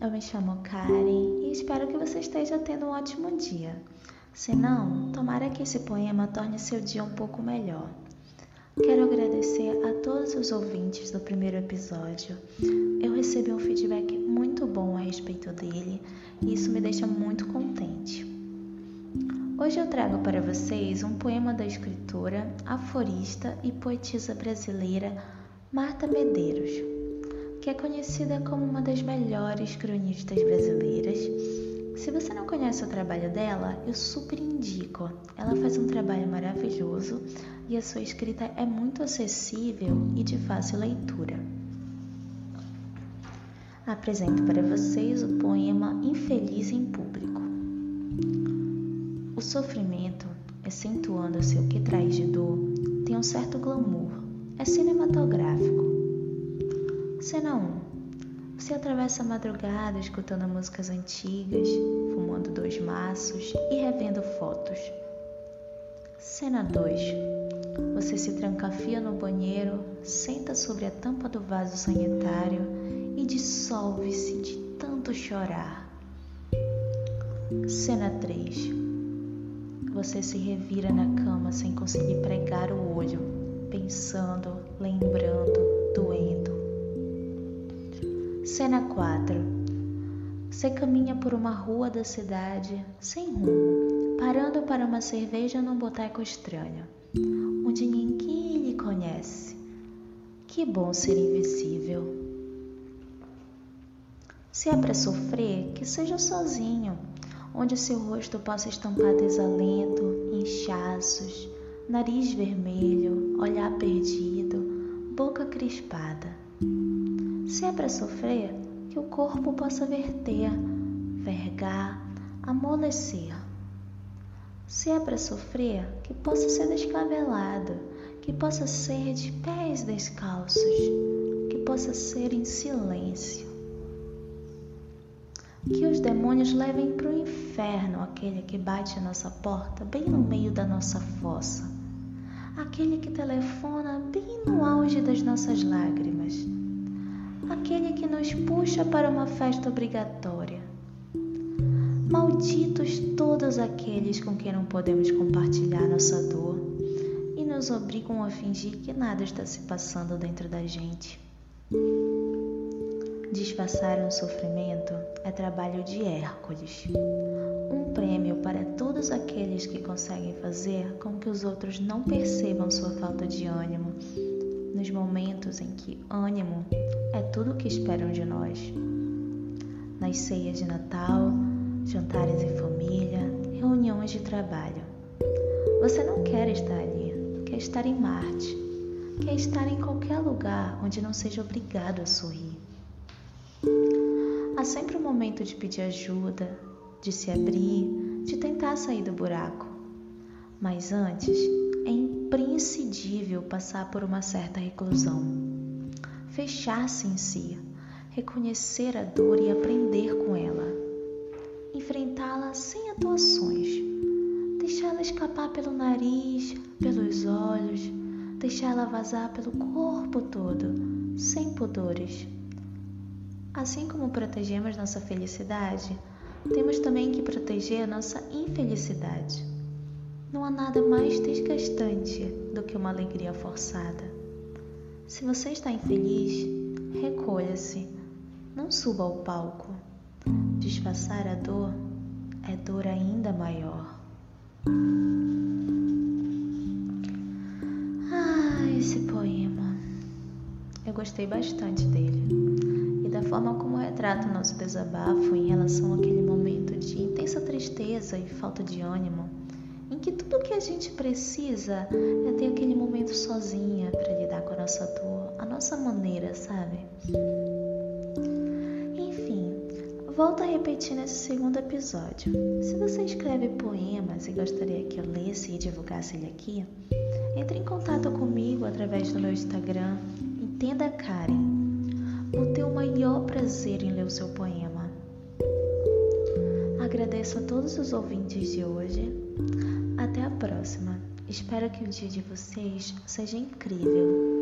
eu me chamo Karen e espero que você esteja tendo um ótimo dia. Se não, tomara que esse poema torne seu dia um pouco melhor. Quero agradecer a todos os ouvintes do primeiro episódio. Eu recebi um feedback muito bom a respeito dele e isso me deixa muito contente. Hoje eu trago para vocês um poema da escritora, aforista e poetisa brasileira Marta Medeiros, que é conhecida como uma das melhores cronistas brasileiras. Se você não conhece o trabalho dela, eu super indico. Ela faz um trabalho maravilhoso e a sua escrita é muito acessível e de fácil leitura. Apresento para vocês o poema Infeliz em Público. O sofrimento, acentuando-se o que traz de dor, tem um certo glamour, é cinematográfico. Cena 1. Você atravessa a madrugada escutando músicas antigas, fumando dois maços e revendo fotos. Cena 2. Você se trancafia no banheiro, senta sobre a tampa do vaso sanitário e dissolve-se de tanto chorar. Cena 3. Você se revira na cama sem conseguir pregar o olho, pensando, lembrando, doendo. Cena 4. Você caminha por uma rua da cidade sem rumo, parando para uma cerveja num boteco estranho, onde ninguém lhe conhece. Que bom ser invisível. Se é para sofrer, que seja sozinho onde seu rosto possa estampar desalento, inchaços, nariz vermelho, olhar perdido, boca crispada. Se é para sofrer, que o corpo possa verter, vergar, amolecer. Se é para sofrer, que possa ser descabelado, que possa ser de pés descalços, que possa ser em silêncio. Que os demônios levem para o inferno aquele que bate a nossa porta bem no meio da nossa fossa, aquele que telefona bem no auge das nossas lágrimas, puxa para uma festa obrigatória. Malditos todos aqueles com quem não podemos compartilhar nossa dor e nos obrigam a fingir que nada está se passando dentro da gente. Disfarçar um sofrimento é trabalho de Hércules. Um prêmio para todos aqueles que conseguem fazer com que os outros não percebam sua falta de ânimo, nos momentos em que ânimo é tudo o que esperam de nós. Nas ceias de Natal, jantares em família, reuniões de trabalho. Você não quer estar ali, quer estar em Marte, quer estar em qualquer lugar onde não seja obrigado a sorrir. Há sempre um momento de pedir ajuda, de se abrir, de tentar sair do buraco. Mas antes, é imprescindível passar por uma certa reclusão. Fechar-se em si, reconhecer a dor e aprender com ela. Enfrentá-la sem atuações. Deixá-la escapar pelo nariz, pelos olhos, deixá-la vazar pelo corpo todo, sem pudores. Assim como protegemos nossa felicidade, temos também que proteger a nossa infelicidade. Não há nada mais desgastante do que uma alegria forçada. Se você está infeliz, recolha-se, não suba ao palco. Disfarçar a dor é dor ainda maior. Ah, esse poema. Eu gostei bastante dele e da forma como retrata o nosso desabafo em relação àquele momento de intensa tristeza e falta de ânimo, que tudo o que a gente precisa é ter aquele momento sozinha para lidar com a nossa dor, a nossa maneira, sabe? Enfim, volto a repetir nesse segundo episódio. Se você escreve poemas e gostaria que eu lesse e divulgasse ele aqui, entre em contato comigo através do meu Instagram, Entenda Karen Vou ter o maior prazer em ler o seu poema. Agradeço a todos os ouvintes de hoje. Até a próxima. Espero que o dia de vocês seja incrível.